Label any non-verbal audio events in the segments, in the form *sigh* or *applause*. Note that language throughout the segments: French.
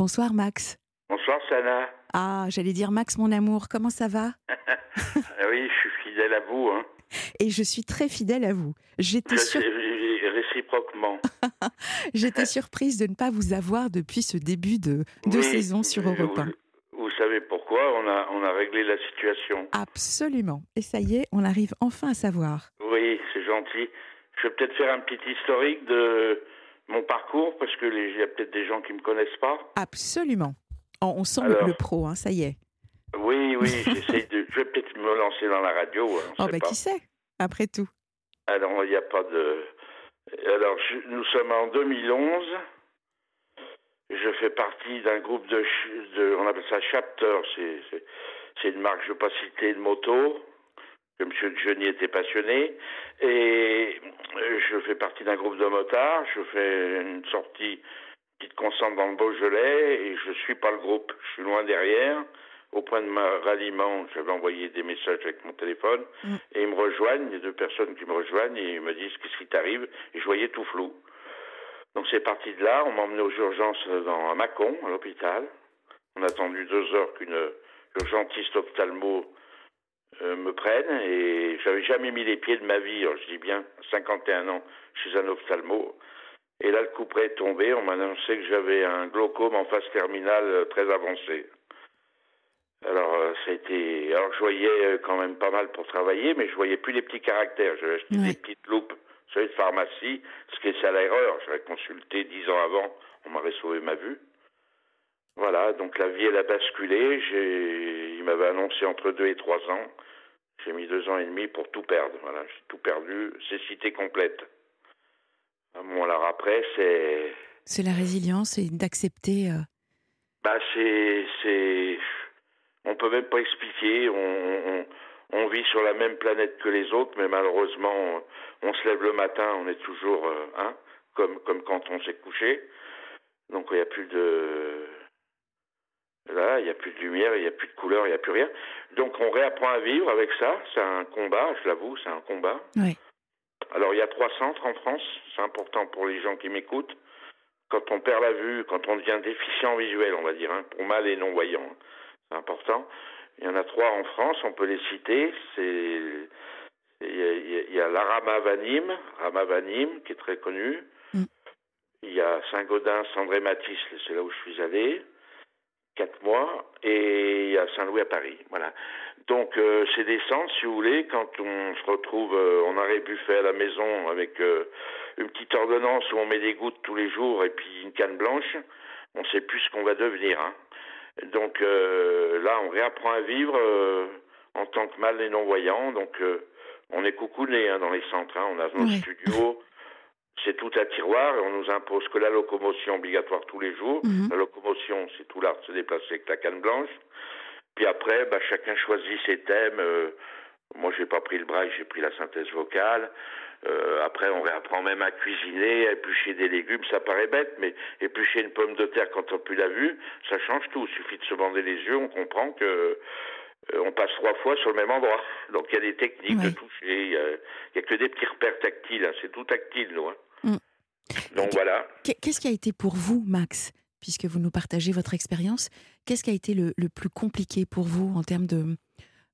Bonsoir Max. Bonsoir Sana. Ah, j'allais dire Max mon amour, comment ça va? *laughs* Oui, je suis fidèle à vous. Hein. Et je suis très fidèle à vous. J'étais sur... réciproquement. *laughs* J'étais surprise de ne pas vous avoir depuis ce début de, de saison sur Europe 1. Vous, savez pourquoi? On a, on a réglé la situation. Absolument. Et ça y est, on arrive enfin à savoir. Oui, c'est gentil. Je vais peut-être faire un petit historique de mon parcours parce que il y a peut-être des gens qui me connaissent pas. Absolument. On, sent le pro, hein, ça y est. Oui, oui, *laughs* j'essaie de. Je vais peut-être me lancer dans la radio. Hein, oh, bah, qui sait, après tout. Alors, il n'y a pas de. Alors, nous sommes en 2011. Je fais partie d'un groupe de, de, On appelle ça Chapter. C'est une marque, je ne veux pas citer, de moto. Que M. Johnny était passionné. Et je fais partie d'un groupe de motards. Je fais une sortie petite concentre dans le Beaujolais et je suis pas le groupe. Je suis loin derrière. Au point de ma ralliement, j'avais envoyé des messages avec mon téléphone mm. et ils me rejoignent, les deux personnes qui me rejoignent et ils me disent qu'est-ce qui t'arrive? Et je voyais tout flou. Donc c'est parti de là, on m'a emmené aux urgences dans, à Mâcon, à l'hôpital. On a attendu deux heures qu'une urgentiste ophtalmo euh, me prenne et j'avais jamais mis les pieds de ma vie, je dis bien 51 ans chez un ophtalmo. Et là, le coup près est tombé. On m'a annoncé que j'avais un glaucome en phase terminale euh, très avancée. Alors, euh, ça a été. Alors, je voyais euh, quand même pas mal pour travailler, mais je voyais plus les petits caractères. J'avais acheté des petites loupes sur de pharmacie, ce qui est à l'erreur. J'avais consulté dix ans avant, on m'aurait sauvé ma vue. Voilà, donc la vie, elle a basculé. J'ai... Il m'avait annoncé entre deux et trois ans. J'ai mis deux ans et demi pour tout perdre. Voilà, j'ai tout perdu, cécité complète. Bon, alors après, c'est. C'est la résilience et d'accepter. Euh... Bah, c'est. c'est... On peut même pas expliquer. On, on, on, vit sur la même planète que les autres, mais malheureusement, on se lève le matin, on est toujours. Euh, hein, comme, comme quand on s'est couché. Donc, il n'y a plus de. Là, il n'y a plus de lumière, il n'y a plus de couleur, il n'y a plus rien. Donc, on réapprend à vivre avec ça. C'est un combat, je l'avoue, c'est un combat. Oui. Alors il y a trois centres en France, c'est important pour les gens qui m'écoutent. Quand on perd la vue, quand on devient déficient visuel, on va dire, hein, pour mal et non-voyant, c'est important. Il y en a trois en France, on peut les citer. C'est il y a, l'Arama Vanim, Rama Vanim, qui est très connu. Mm. Il y a Saint-Gaudin, Sandré Matisse, c'est là où je suis allé quatre mois, et a Saint-Louis à Paris. Voilà. Donc euh, c'est des centres, si vous voulez, quand on se retrouve euh, en arrêt buffet à la maison avec euh, une petite ordonnance où on met des gouttes tous les jours et puis une canne blanche, on ne sait plus ce qu'on va devenir. Hein. Donc là, on réapprend à vivre en tant que mal et non-voyant. Donc on est coucouné hein, dans les centres. Hein. On a nos studios c'est tout à tiroir et on nous impose que la locomotion obligatoire tous les jours. Mhm. La locomotion, c'est tout l'art de se déplacer avec la canne blanche. Puis après, bah, chacun choisit ses thèmes. Euh, moi, j'ai pas pris le braille, j'ai pris la synthèse vocale. Euh, après, on réapprend même à cuisiner, à éplucher des légumes. Ça paraît bête, mais éplucher une pomme de terre quand on plus la vue, ça change tout. Il suffit de se bander les yeux, on comprend que euh, on passe trois fois sur le même endroit. Donc il y a des techniques de toucher, il n'y a, que des petits repères tactiles, hein. c'est tout tactile, nous. Hein. Mm. Donc voilà. Qu'est-ce qui a été pour vous, Max, puisque vous nous partagez votre expérience, qu'est-ce qui a été le, plus compliqué pour vous en termes de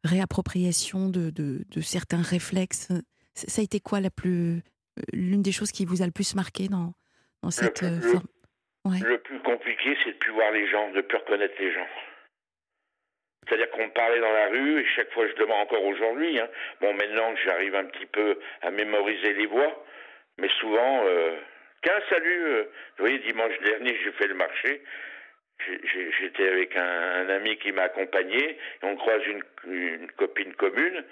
réappropriation de, de, certains réflexes? Ça a été quoi la plus, euh, l'une des choses qui vous a le plus marqué dans, dans cette le, euh, forme? Le plus compliqué, c'est de plus voir les gens, de plus reconnaître les gens. C'est-à-dire qu'on parlait dans la rue, et chaque fois je demande encore aujourd'hui, hein, bon maintenant que j'arrive un petit peu à mémoriser les voix, mais souvent, euh, tiens, salut, euh, vous voyez, dimanche dernier j'ai fait le marché, j'étais avec un, ami qui m'a accompagné, et on croise une, une, copine commune,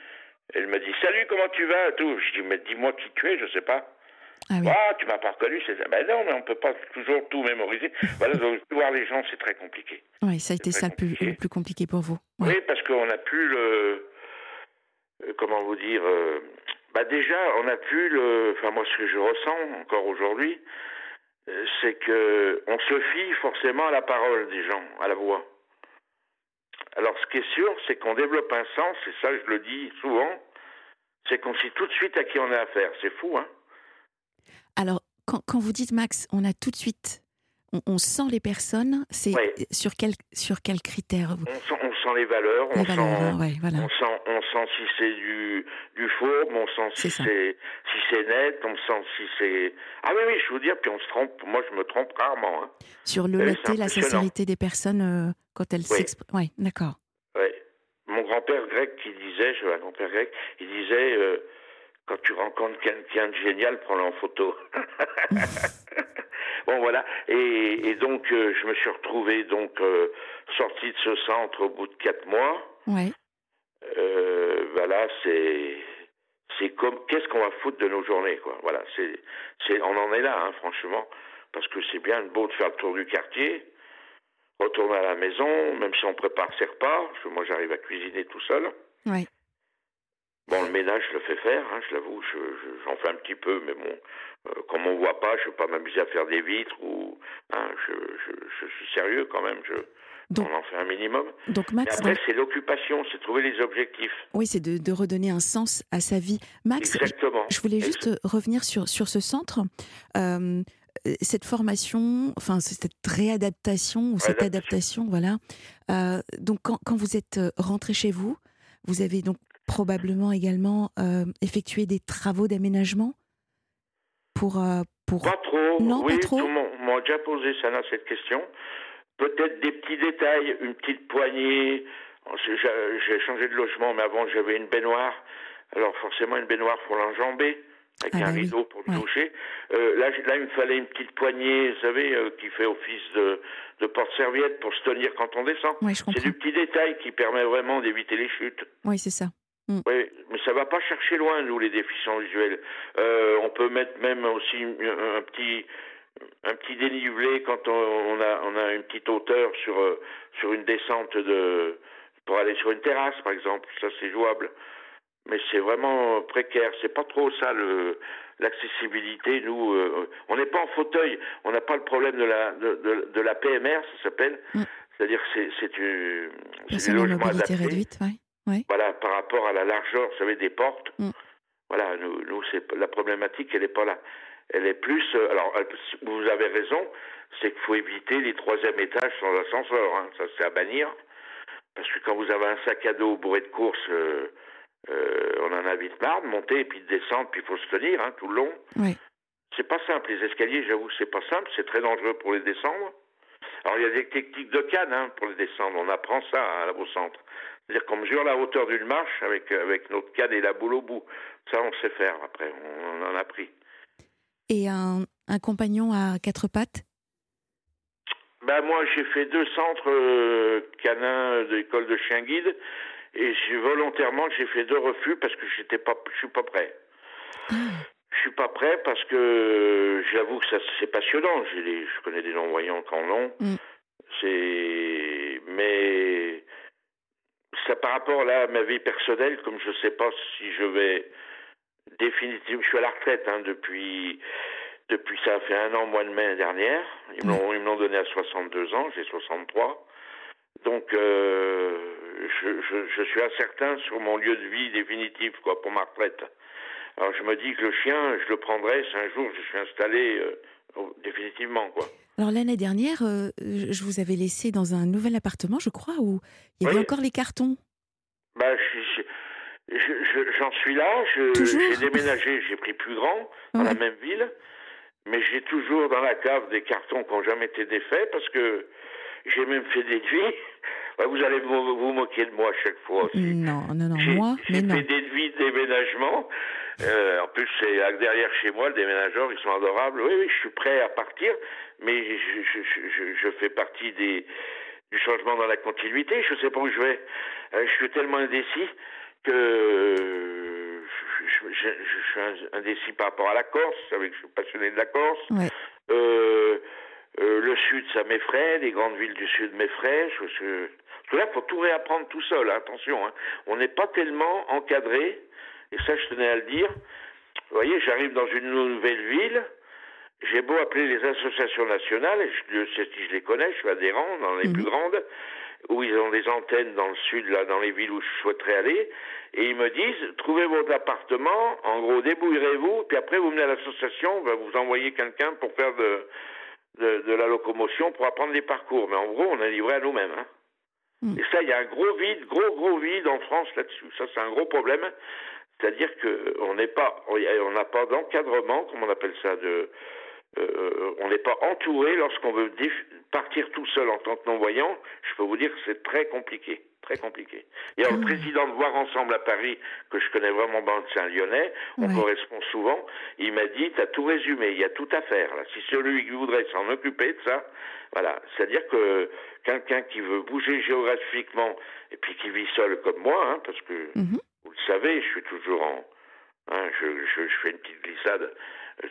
elle m'a dit, salut, comment tu vas? Tout. Je dis, mais dis-moi qui tu es, je sais pas. Ah, oui. ah tu m'as pas reconnu, c'est ça. Ben non, mais on peut pas toujours tout mémoriser. *laughs* voilà, donc, voir les gens, c'est très compliqué. Oui, ça a été ça le plus, le plus, compliqué pour vous. Oui, parce qu'on n'a plus le. Euh, comment vous dire euh, Bah déjà, on n'a plus le. Enfin, moi, ce que je ressens encore aujourd'hui, euh, c'est que on se fie forcément à la parole des gens, à la voix. Alors, ce qui est sûr, c'est qu'on développe un sens, et ça, je le dis souvent, c'est qu'on sait tout de suite à qui on a affaire. C'est fou, hein alors, quand, vous dites, Max, on a tout de suite, on, sent les personnes. C'est sur quel sur quel critère on sent, les valeurs. on, sent, voilà. on sent on sent si c'est du du faux, on sent si c'est si c'est net, on sent si c'est ah oui oui je veux dire puis on se trompe. Moi je me trompe rarement. Hein. Sur l'honnêteté, la sincérité des personnes euh, quand elles s'expriment. Oui, d'accord. Oui. Mon grand-père grec qui disait, je un grand-père grec, il disait euh, quand tu rencontres quelqu'un de génial, prends-le en photo. *laughs* bon voilà. Et, donc euh, je me suis retrouvé donc euh, sorti de ce centre au bout de quatre mois. Oui. Euh, voilà, c'est c'est comme qu'est-ce qu'on va foutre de nos journées quoi. Voilà, c'est c'est on en est là hein, franchement parce que c'est bien beau de faire le tour du quartier, retourner à la maison, même si on prépare ses repas. Parce que moi j'arrive à cuisiner tout seul. Oui. Bon, le ménage, je le fais faire, hein, je l'avoue, j'en fais un petit peu, mais bon, euh, comme on voit pas, je ne vais pas m'amuser à faire des vitres ou, hein, je, suis sérieux quand même, je, on en fait un minimum. Donc Max, après, c'est l'occupation, c'est trouver les objectifs. Oui, c'est de, redonner un sens à sa vie. Max, Exactement. je voulais juste revenir sur, sur ce centre. Euh, cette formation, enfin cette réadaptation ou cette adaptation, voilà. Euh, donc quand, quand, vous êtes rentré chez vous, vous avez donc probablement également euh, effectuer des travaux d'aménagement pour, euh, pour... Pas trop. Non, oui, pas trop. Tout le monde m'a déjà posé ça, cette question. Peut-être des petits détails, une petite poignée. J'ai changé de logement, mais avant j'avais une baignoire. Alors forcément une baignoire pour l'enjamber avec ah un bah rideau pour le toucher. Euh, là, là, il me fallait une petite poignée, vous savez, euh, qui fait office de, de porte-serviette pour se tenir quand on descend. c'est du petit détail qui permet vraiment d'éviter les chutes. Oui, c'est ça. Mm. Oui, mais ça va pas chercher loin, nous, les déficients visuels. Euh, on peut mettre même aussi un, petit un petit dénivelé quand on, a on a une petite hauteur sur euh, sur une descente de pour aller sur une terrasse, par exemple. Ça, c'est jouable. Mais c'est vraiment précaire. C'est pas trop ça le l'accessibilité. Nous, euh, on n'est pas en fauteuil. On n'a pas le problème de la de, de, la PMR, ça s'appelle. Mm. C'est-à-dire que c'est c'est du, c'est des logements adaptés. réduite, ouais. Voilà, par rapport à la largeur, vous savez, des portes. Mm. Voilà, nous, nous c'est la problématique, elle n'est pas là. Elle est plus. Euh, alors, vous avez raison, c'est qu'il faut éviter les troisième étages sans ascenseur. Hein, ça, c'est à bannir. Parce que quand vous avez un sac à dos bourré de courses, euh, euh, on en a vite marre de monter et puis de descendre, puis il faut se tenir hein, tout le long. Oui. C'est pas simple. Les escaliers, j'avoue, c'est pas simple. C'est très dangereux pour les descendre. Alors, il y a des techniques de canne hein, pour les descendre. On apprend ça la centre. C'est-à-dire qu'on mesure la hauteur d'une marche avec, avec notre canne et la boule au bout. Ça, on sait faire après, on en a pris. Et un, un compagnon à quatre pattes? Ben moi, j'ai fait deux centres euh, canins de l'école de chien guide et volontairement j'ai fait deux refus parce que j'étais pas, je suis pas prêt. Ah. Je suis pas prêt parce que j'avoue que ça c'est passionnant. je connais des non voyants qui en ont. Mm. C'est mais ça par rapport là à ma vie personnelle, comme je ne sais pas si je vais définitivement, je suis à la retraite hein, depuis depuis ça fait un an mois de mai dernière. Ils m'ont ils donné à 62 ans, j'ai 63. Donc euh, je, je, je, suis incertain sur mon lieu de vie définitif quoi pour ma retraite. Alors je me dis que le chien, je le prendrai si un jour je suis installé euh, définitivement quoi. Alors l'année dernière, euh, je vous avais laissé dans un nouvel appartement, je crois, où il y avait encore les cartons. Bah, j'en suis là. J'ai déménagé, j'ai pris plus grand dans la même ville, mais j'ai toujours dans la cave des cartons qui n'ont jamais été défaits parce que j'ai même fait des devis. *laughs* vous allez vous, vous, moquer de moi à chaque fois aussi. Non, non, non, moi, J'ai fait des devis de déménagement. Euh, en plus, c'est derrière chez moi, le déménageur, ils sont adorables. Oui, oui, je suis prêt à partir, mais je, je, je, je fais partie des, du changement dans la continuité. Je ne sais pas où je vais. Euh, je suis tellement indécis que je, suis indécis par rapport à la Corse. Vous savez que je suis passionné de la Corse. Euh, euh, le Sud, ça m'effraie. Les grandes villes du Sud m'effraient. Je, je... Parce que là, faut tout réapprendre tout seul. Hein, attention, hein. on n'est pas tellement encadré. Et ça, je tenais à le dire. Vous voyez, j'arrive dans une nouvelle ville. J'ai beau appeler les associations nationales, et je, sais si je les connais, je suis adhérent dans les mhm. plus grandes, où ils ont des antennes dans le sud, là, dans les villes où je souhaiterais aller, et ils me disent, trouvez votre appartement, en gros, débrouillerez-vous, puis après vous venez à l'association, on va vous envoyer quelqu'un pour faire de, de, la locomotion pour apprendre les parcours. Mais en gros, on est livré à nous-mêmes. Hein. Mm. Et ça, il y a un gros vide, gros, gros vide en France là-dessus. Ça, c'est un gros problème. C'est-à-dire qu'on n'est pas, on n'a pas d'encadrement, comme on appelle ça, de, euh, on n'est pas entouré lorsqu'on veut partir tout seul en tant que non-voyant. Je peux vous dire que c'est très compliqué, très compliqué. Il y a le président de Voir Ensemble à Paris, que je connais vraiment bien, c'est un Lyonnais, on correspond souvent. Il m'a dit, tu as tout résumé, il y a tout à faire. Là. Si celui qui voudrait s'en occuper de ça, voilà. C'est-à-dire que quelqu'un qui veut bouger géographiquement et puis qui vit seul comme moi, hein, parce que mhm. Vous le savez, je suis toujours en, hein, je, je, je, fais une petite glissade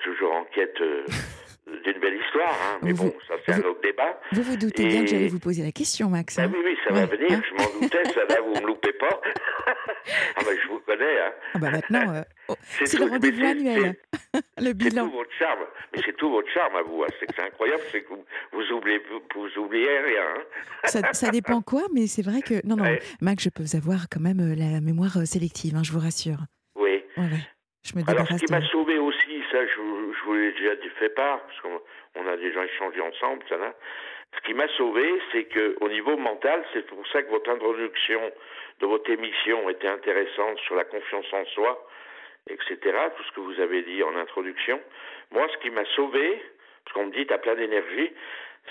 toujours en quête euh, *laughs* d'une belle histoire, hein. mais bon, ça c'est un autre débat. Vous vous doutez bien que j'allais vous poser la question, Max. Ah, oui, oui, ça va venir, je m'en doutais, ça va, vous ne me loupez pas. *laughs* ah ben, je vous connais. Hein. Ah bah maintenant, euh, oh, c'est le rendez-vous annuel, *laughs* le bilan. C'est tout votre charme, mais c'est tout votre charme à vous, hein. c'est incroyable, c'est que vous, vous, oubliez, vous, oubliez rien. Hein. *laughs* ça, ça, dépend quoi, mais c'est vrai que... Non, non, Max, je peux avoir quand même euh, la mémoire sélective, je vous rassure. Oui. Ouais, Je me Alors, ce qui m'a sauvé aussi, ça, je, je vous l'ai déjà fait part, parce qu'on a déjà échangé ensemble, ça là. Ce qui m'a sauvé, c'est que au niveau mental, c'est pour ça que votre introduction de votre émission était intéressante sur la confiance en soi, etc. Tout ce que vous avez dit en introduction. Moi, ce qui m'a sauvé, parce qu'on me dit t'as plein d'énergie,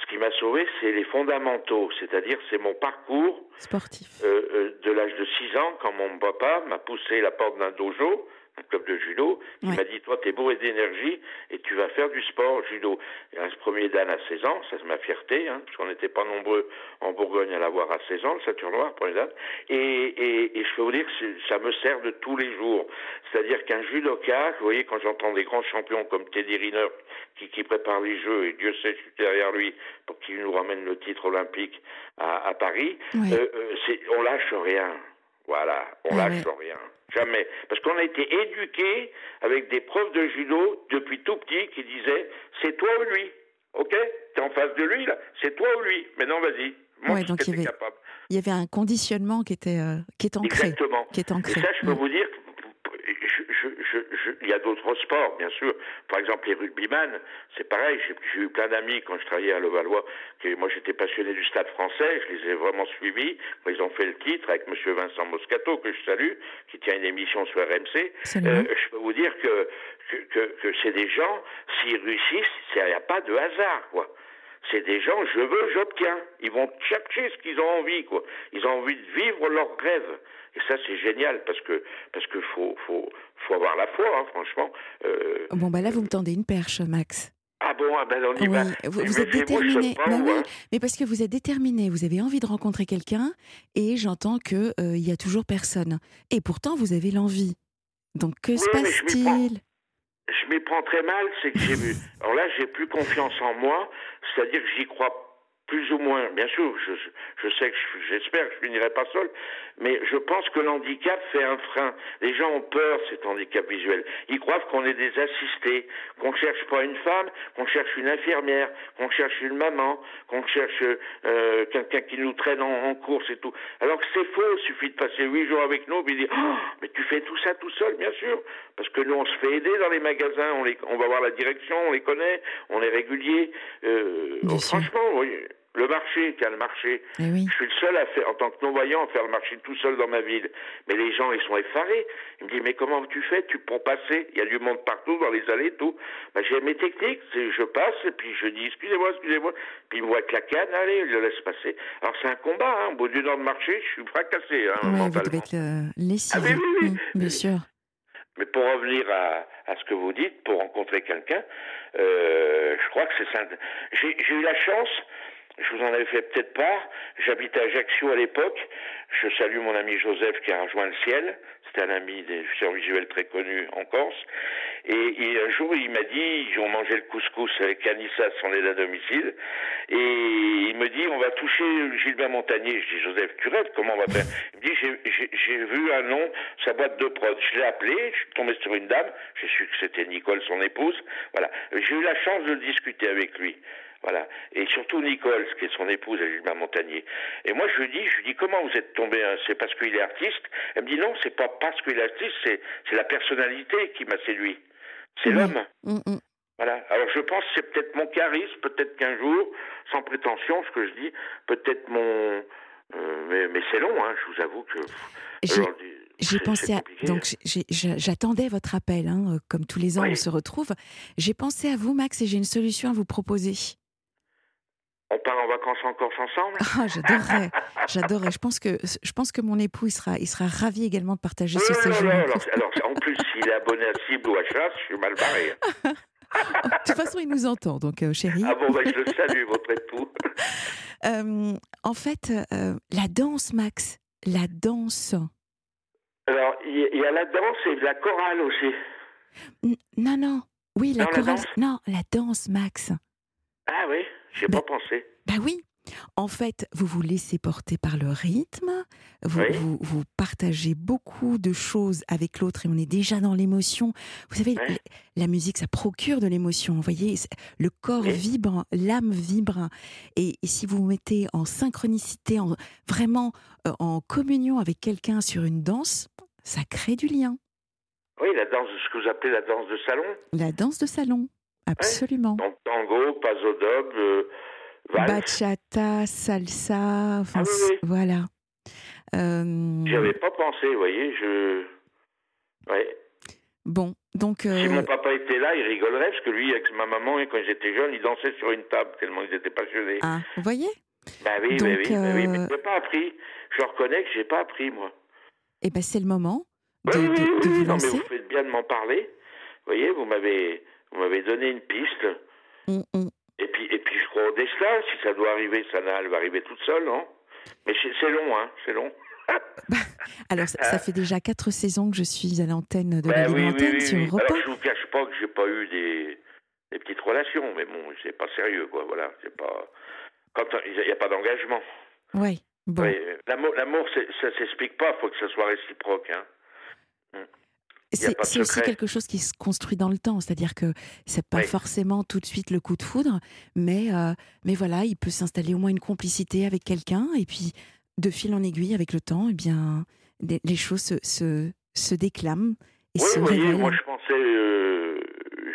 ce qui m'a sauvé, c'est les fondamentaux, c'est-à-dire c'est mon parcours sportif euh, euh, de l'âge de 6 ans, quand mon papa m'a poussé la porte d'un dojo un club de judo, qui m'a dit Toi, t'es bourré d'énergie et tu vas faire du sport judo. Et ce premier Dan à 16 ans, ça c'est ma fierté, hein, parce qu'on n'était pas nombreux en Bourgogne à l'avoir à 16 ans, le ceinture noire, premier Dan. Et, et, et je peux vous dire que ça me sert de tous les jours. C'est-à-dire qu'un judoka, vous voyez, quand j'entends des grands champions comme Teddy Riner qui, qui prépare les Jeux, et Dieu sait, je suis derrière lui pour qu'il nous ramène le titre olympique à, à Paris, euh, euh, on lâche rien. Voilà, on ah lâche rien. Jamais. Parce qu'on a été éduqués avec des profs de judo depuis tout petit qui disaient c'est toi ou lui. Ok? T'es en face de lui, là. C'est toi ou lui. Maintenant, vas-y. Ouais, donc il y, avait, capable. il y avait un conditionnement qui était euh, qui est ancré. Exactement. Qui est ancré. Et ça, je peux vous dire il y a d'autres sports, bien sûr. Par exemple, les rugbyman, c'est pareil. J'ai eu plein d'amis quand je travaillais à Levallois. Que moi, j'étais passionné du stade français. Je les ai vraiment suivis. ils ont fait le titre avec Monsieur Vincent Moscato, que je salue, qui tient une émission sur RMC. Euh, je peux vous dire que, que, que, c'est des gens, s'ils réussissent, il n'y a pas de hasard, quoi c'est des gens, je veux, j'obtiens. Ils vont chercher ce qu'ils ont envie, quoi. Ils ont envie de vivre leur rêve. Et ça, c'est génial parce que parce que faut faut faut avoir la foi, hein, franchement. Euh, bon bah là, vous me tendez une perche, Max. Ah bon, ah ben on y va. Vous, êtes déterminé. Bah oui, hein. mais parce que vous êtes déterminé, vous avez envie de rencontrer quelqu'un, et j'entends que euh, il y a toujours personne. Et pourtant, vous avez l'envie. Donc que se passe-t-il? Je m'y prends très mal, c'est que j'ai vu. Alors là, j'ai plus confiance en moi, c'est-à-dire que j'y crois plus ou moins, bien sûr, je, je sais que j'espère que je finirai pas seul, mais je pense que l'handicap fait un frein. Les gens ont peur cet handicap visuel. Ils croient qu'on est des assistés, qu'on cherche pas une femme, qu'on cherche une infirmière, qu'on cherche une maman, qu'on cherche euh, quelqu'un qui nous traîne en, course et tout. Alors que c'est faux, il suffit de passer huit jours avec nous et dire oh, mais tu fais tout ça tout seul, bien sûr, parce que nous on se fait aider dans les magasins, on, les, on va voir la direction, on les connaît, on est régulier. Euh, franchement, oui le marché, tiens, le marché. Eh je suis le seul à faire, en tant que non-voyant, à faire le marché tout seul dans ma ville. Mais les gens, ils sont effarés. Ils me disent, mais comment tu fais? Tu pour passer Il y a du monde partout, dans les allées, tout. Ben, j'ai mes techniques. Je passe, et puis je dis, excusez-moi, excusez-moi. Puis ils me voient avec la canne, allez, ils le laissent passer. Alors c'est un combat, hein. Au bout d'une heure de marché, je suis fracassé, hein, ouais, Vous devez être euh, ah, oui, oui, oui. Mmh, bien sûr. Mais pour revenir à, à, ce que vous dites, pour rencontrer quelqu'un, euh, je crois que c'est ça. J'ai eu la chance je vous en avais fait peut-être part. J'habitais à Ajaccio à l'époque. Je salue mon ami Joseph qui a rejoint le ciel. C'était un ami des services visuels très connu en Corse. Et, un jour, il m'a dit, ils ont mangé le couscous avec Anissa, son aide à domicile. Et il me dit, on va toucher Gilbert Montagnier. Je dis, Joseph, tu comment on va faire? Il me dit, j'ai vu un nom, sa boîte de prod. Je l'ai appelé, je suis tombé sur une dame. J'ai su que c'était Nicole, son épouse. Voilà. J'ai eu la chance de discuter avec lui. Voilà. Et surtout Nicole, qui est son épouse Gilbert Montagnier. Et moi, je lui dis, je lui dis, comment vous êtes tombé hein C'est parce qu'il est artiste? Elle me dit, non, c'est pas parce qu'il est artiste, c'est, c'est la personnalité qui m'a séduit. C'est l'homme. Mm, mm. Voilà. Alors je pense que c'est peut-être mon charisme, peut-être qu'un jour, sans prétention, ce que je dis, peut-être mon. euh, mais mais c'est long, hein, je vous avoue que. J'ai- c'est- pensé à. Donc, j'ai- j'ai- j'attendais votre appel, hein, euh, comme tous les ans, Oui. on se retrouve. J'ai pensé à vous, Max, et j'ai une solution à vous proposer. On part en vacances en Corse ensemble? Ah, j'adorerais, j'adorerais. Je pense que je pense que mon époux il sera, il sera ravi également de partager ce Non, séjour. non, en alors, en plus, s'il est abonné à Cible ou à Chasse, je suis mal barré. *laughs* De toute façon, il nous entend, donc euh, chérie. Ah bon, ben, je le salue, votre époux. *laughs* Euh, en fait, euh, la danse, Max, la danse. Alors, il y, a la danse et la chorale aussi. N- non, non. Oui, la Non, chorale. non, la danse, Max. Ah oui, j'ai Ben- pas pensé. Bah oui. En fait, vous vous laissez porter par le rythme, vous, Oui. vous, vous partagez beaucoup de choses avec l'autre et on est déjà dans l'émotion. Vous savez, la musique, ça procure de l'émotion. Vous voyez, le corps Oui. vibre, l'âme vibre. Et, et si vous vous mettez en synchronicité, en, vraiment euh, en communion avec quelqu'un sur une danse, ça crée du lien. Oui, la danse, ce que vous appelez la danse de salon. La danse de salon, absolument. Donc, tango, paso doble, euh. Bachata, salsa, enfin Ah oui, c- oui. voilà. Euh, J'y avais pas pensé, vous voyez, je... Ouais. bon, donc Si euh, mon papa était là, il rigolerait, parce que lui, avec ma maman, quand j'étais jeune, il dansait sur une table, tellement ils étaient passionnés. ah, vous voyez? Bah oui, Donc, bah oui, bah oui, mais euh, j'ai pas appris. Je reconnais que j'ai pas appris, moi. Eh ben c'est le moment de, Oui, oui, de- oui, de oui, vous non, mais vous faites bien de m'en parler. Vous voyez, vous m'avez, vous m'avez donné une piste. Et puis, et puis, je crois au destin. Si ça doit arriver, ça elle va arriver toute seule, non? Mais c'est long, hein, c'est long. *laughs* Alors ça, ça fait déjà quatre saisons que je suis à l'antenne de la Ben Libre oui, oui, oui, sur oui. Europe Alors, 1. je vous cache pas que j'ai pas eu des, des petites relations, mais bon, c'est pas sérieux, quoi. Voilà, c'est pas. Quand il n'y a pas d'engagement. Ouais, bon. Oui, L'amour, ça s'explique pas. Faut que ça soit réciproque, hein. C'est aussi quelque chose qui se construit dans le temps, c'est-à-dire que c'est pas Oui. forcément tout de suite le coup de foudre, mais euh, mais voilà, il peut s'installer au moins une complicité avec quelqu'un et puis de fil en aiguille avec le temps, eh bien les, les choses se, se, se déclament et Oui, se révèlent. moi je pensais, euh,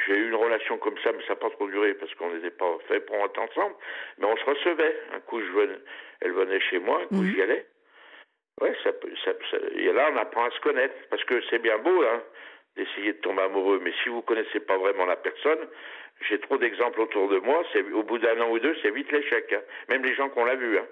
j'ai eu une relation comme ça, mais ça n'a pas trop duré parce qu'on n'était pas fait pour être ensemble, mais on se recevait. Un coup, je venais, elle venait chez moi, un coup, Mhm. j'y allais. Ouais, ça, peut- ça, ça- et là, on apprend à se connaître parce que c'est bien beau, hein, d'essayer de tomber amoureux, mais si vous connaissez pas vraiment la personne, j'ai trop d'exemples autour de moi, c'est au bout d'un an ou deux, c'est vite l'échec, hein. même les gens qu'on l'a vu. Hein.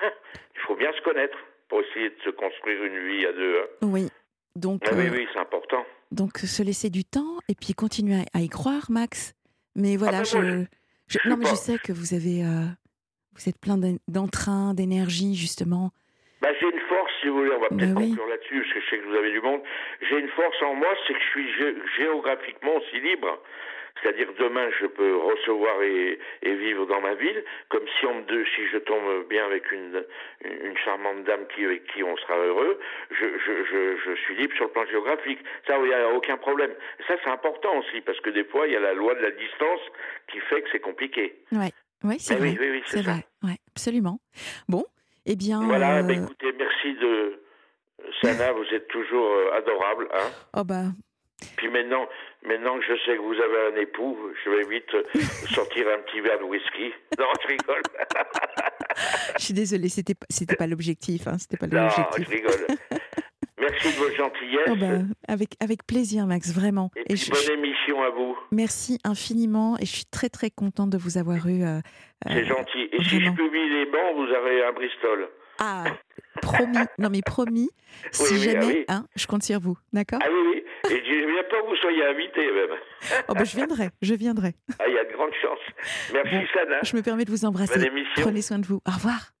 *laughs* Il faut bien se connaître pour essayer de se construire une vie à deux. Hein. Oui. Donc, Ah oui, euh, oui, c'est important. donc se laisser du temps et puis continuer à, y croire, Max. Mais voilà, ben je, non, mais je sais que vous avez, euh, vous êtes plein d'en- d'entrain, d'énergie, justement. Bah, j'ai si vous voulez, on va peut-être oui. conclure là-dessus, parce que je sais que vous avez du monde. J'ai une force en moi, c'est que je suis gé- géographiquement aussi libre. C'est-à-dire demain, je peux recevoir et, et vivre dans ma ville, comme si on me de- si je tombe bien avec une, une, une charmante dame qui, avec qui on sera heureux, je, je, je, je suis libre sur le plan géographique. Ça, il n'y a aucun problème. Ça, c'est important aussi, parce que des fois, il y a la loi de la distance qui fait que c'est compliqué. Ouais, ouais, c'est Eh vrai. oui, oui, oui, c'est vrai. Ouais, absolument. Bon, eh bien. Voilà, euh, bah, écoutez, merci de... Sana, vous êtes toujours euh, adorable, hein oh bah, Puis maintenant, maintenant que je sais que vous avez un époux, je vais vite euh, *laughs* sortir un petit verre de whisky. Non, je rigole. je suis désolée, c'était c'était pas l'objectif, hein, c'était pas Non, je l'objectif. rigole. *laughs* Merci de votre gentillesse. Oh bah, avec, avec plaisir, Max, vraiment. Et Et puis je- bonne émission à vous. merci infiniment et je suis très très contente de vous avoir eu. euh, C'est euh, gentil. Et si je publie les bancs, vous aurez un Bristol. Ah, promis. Non mais promis. *laughs* si oui, ah jamais, oui. hein, je compte sur vous, d'accord Ah oui, oui. Et je viens pas que vous soyez invité même. *laughs* Oh bah, je viendrai, je viendrai. Ah, il y a de grandes chances. Merci, Bon, Sana. Je me permets de vous embrasser. Bonne émission. Prenez soin de vous. Au revoir.